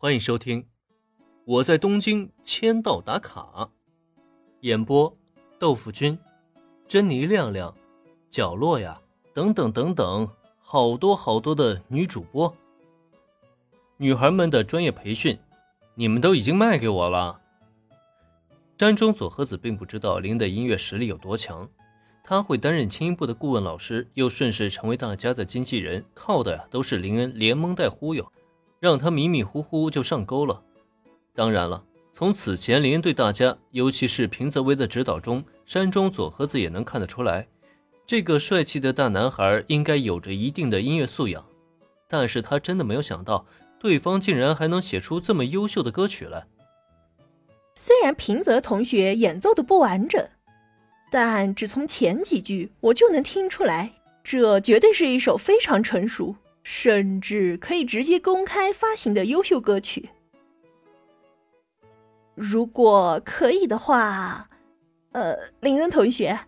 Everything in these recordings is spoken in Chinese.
欢迎收听《我在东京签到打卡》，演播：豆腐君、珍妮亮亮、角落呀，等等等等，好多好多的女主播。女孩们的专业培训，你们都已经卖给我了。山中佐和子并不知道林的音乐实力有多强，他会担任轻音部的顾问老师，又顺势成为大家的经纪人，靠的呀都是林恩连蒙带忽悠。让他迷迷糊糊就上钩了。当然了，从此前林对大家，尤其是平泽威的指导中，山中佐和子也能看得出来，这个帅气的大男孩应该有着一定的音乐素养。但是他真的没有想到，对方竟然还能写出这么优秀的歌曲来。虽然平泽同学演奏的不完整，但只从前几句我就能听出来，这绝对是一首非常成熟。甚至可以直接公开发行的优秀歌曲。如果可以的话，呃，林恩同学，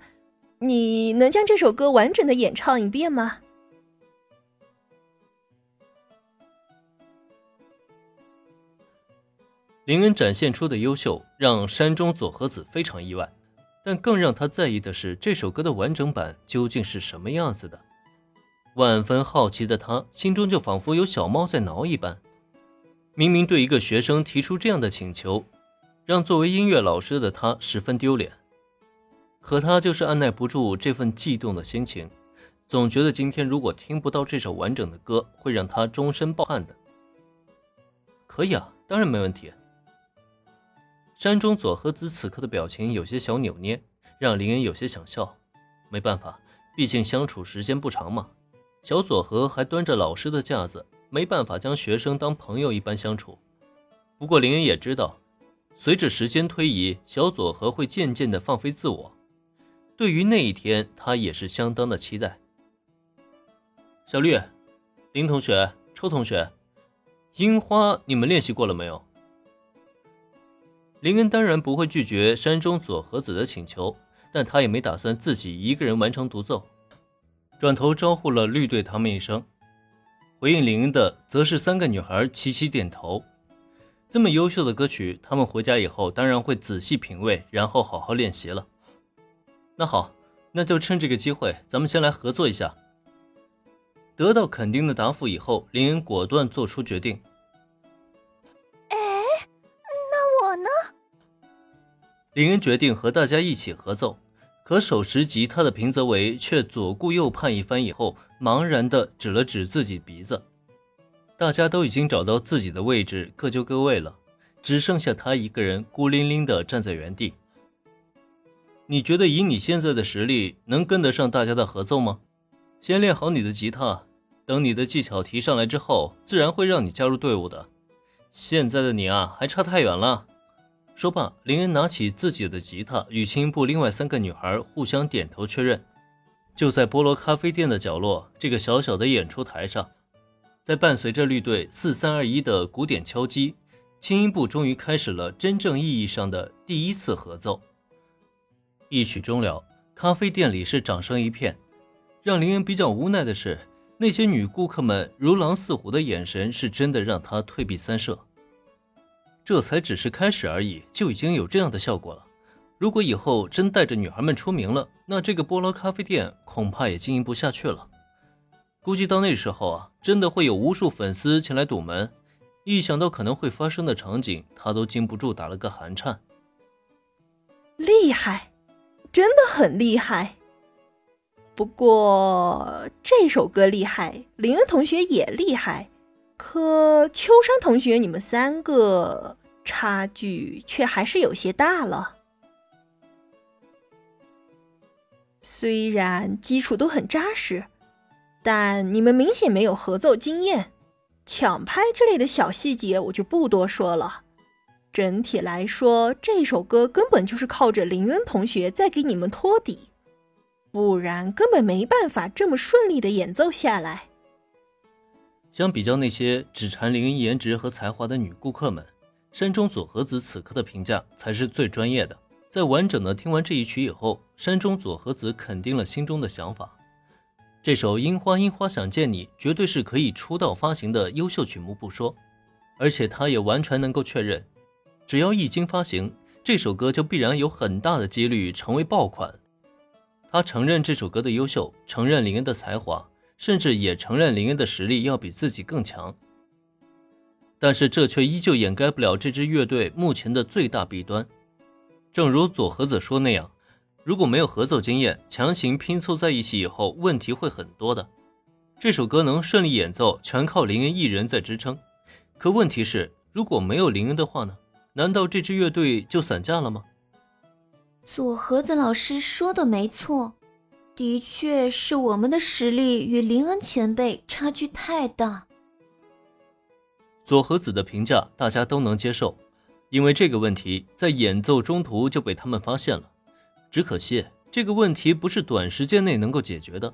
你能将这首歌完整的演唱一遍吗？林恩展现出的优秀让山中佐和子非常意外，但更让他在意的是这首歌的完整版究竟是什么样子的。万分好奇的他，心中就仿佛有小猫在挠一般。明明对一个学生提出这样的请求，让作为音乐老师的他十分丢脸，可他就是按耐不住这份悸动的心情，总觉得今天如果听不到这首完整的歌，会让他终身抱憾的。可以啊，当然没问题。山中佐和子此刻的表情有些小扭捏，让林恩有些想笑。没办法，毕竟相处时间不长嘛。小佐和还端着老师的架子，没办法将学生当朋友一般相处。不过林恩也知道，随着时间推移，小佐和会渐渐的放飞自我。对于那一天，他也是相当的期待。小绿、林同学、抽同学，樱花，你们练习过了没有？林恩当然不会拒绝山中佐和子的请求，但他也没打算自己一个人完成独奏。转头招呼了绿队他们一声，回应林恩的则是三个女孩齐齐点头。这么优秀的歌曲，他们回家以后当然会仔细品味，然后好好练习了。那好，那就趁这个机会，咱们先来合作一下。得到肯定的答复以后，林恩果断做出决定。哎，那我呢？林恩决定和大家一起合奏。可手持吉他的平泽唯却左顾右盼一番以后，茫然地指了指自己鼻子。大家都已经找到自己的位置，各就各位了，只剩下他一个人孤零零地站在原地。你觉得以你现在的实力，能跟得上大家的合奏吗？先练好你的吉他，等你的技巧提上来之后，自然会让你加入队伍的。现在的你啊，还差太远了。说罢，林恩拿起自己的吉他，与轻音部另外三个女孩互相点头确认。就在菠萝咖啡店的角落，这个小小的演出台上，在伴随着绿队四三二一的鼓点敲击，轻音部终于开始了真正意义上的第一次合奏。一曲终了，咖啡店里是掌声一片。让林恩比较无奈的是，那些女顾客们如狼似虎的眼神，是真的让他退避三舍。这才只是开始而已，就已经有这样的效果了。如果以后真带着女孩们出名了，那这个菠萝咖啡店恐怕也经营不下去了。估计到那时候啊，真的会有无数粉丝前来堵门。一想到可能会发生的场景，他都禁不住打了个寒颤。厉害，真的很厉害。不过这首歌厉害，林恩同学也厉害，可秋山同学，你们三个。差距却还是有些大了。虽然基础都很扎实，但你们明显没有合奏经验，抢拍之类的小细节我就不多说了。整体来说，这首歌根本就是靠着林恩同学在给你们托底，不然根本没办法这么顺利的演奏下来。相比较那些只馋林恩颜值和才华的女顾客们。山中佐和子此刻的评价才是最专业的。在完整的听完这一曲以后，山中佐和子肯定了心中的想法。这首《樱花樱花想见你》绝对是可以出道发行的优秀曲目不说，而且他也完全能够确认，只要一经发行，这首歌就必然有很大的几率成为爆款。他承认这首歌的优秀，承认林恩的才华，甚至也承认林恩的实力要比自己更强。但是这却依旧掩盖不了这支乐队目前的最大弊端。正如佐和子说那样，如果没有合奏经验，强行拼凑在一起以后，问题会很多的。这首歌能顺利演奏，全靠林恩一人在支撑。可问题是，如果没有林恩的话呢？难道这支乐队就散架了吗？左和子老师说的没错，的确是我们的实力与林恩前辈差距太大。左和子的评价大家都能接受，因为这个问题在演奏中途就被他们发现了。只可惜这个问题不是短时间内能够解决的。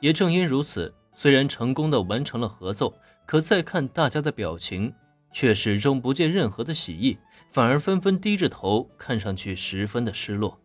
也正因如此。虽然成功的完成了合奏，可再看大家的表情，却始终不见任何的喜意，反而纷纷低着头，看上去十分的失落。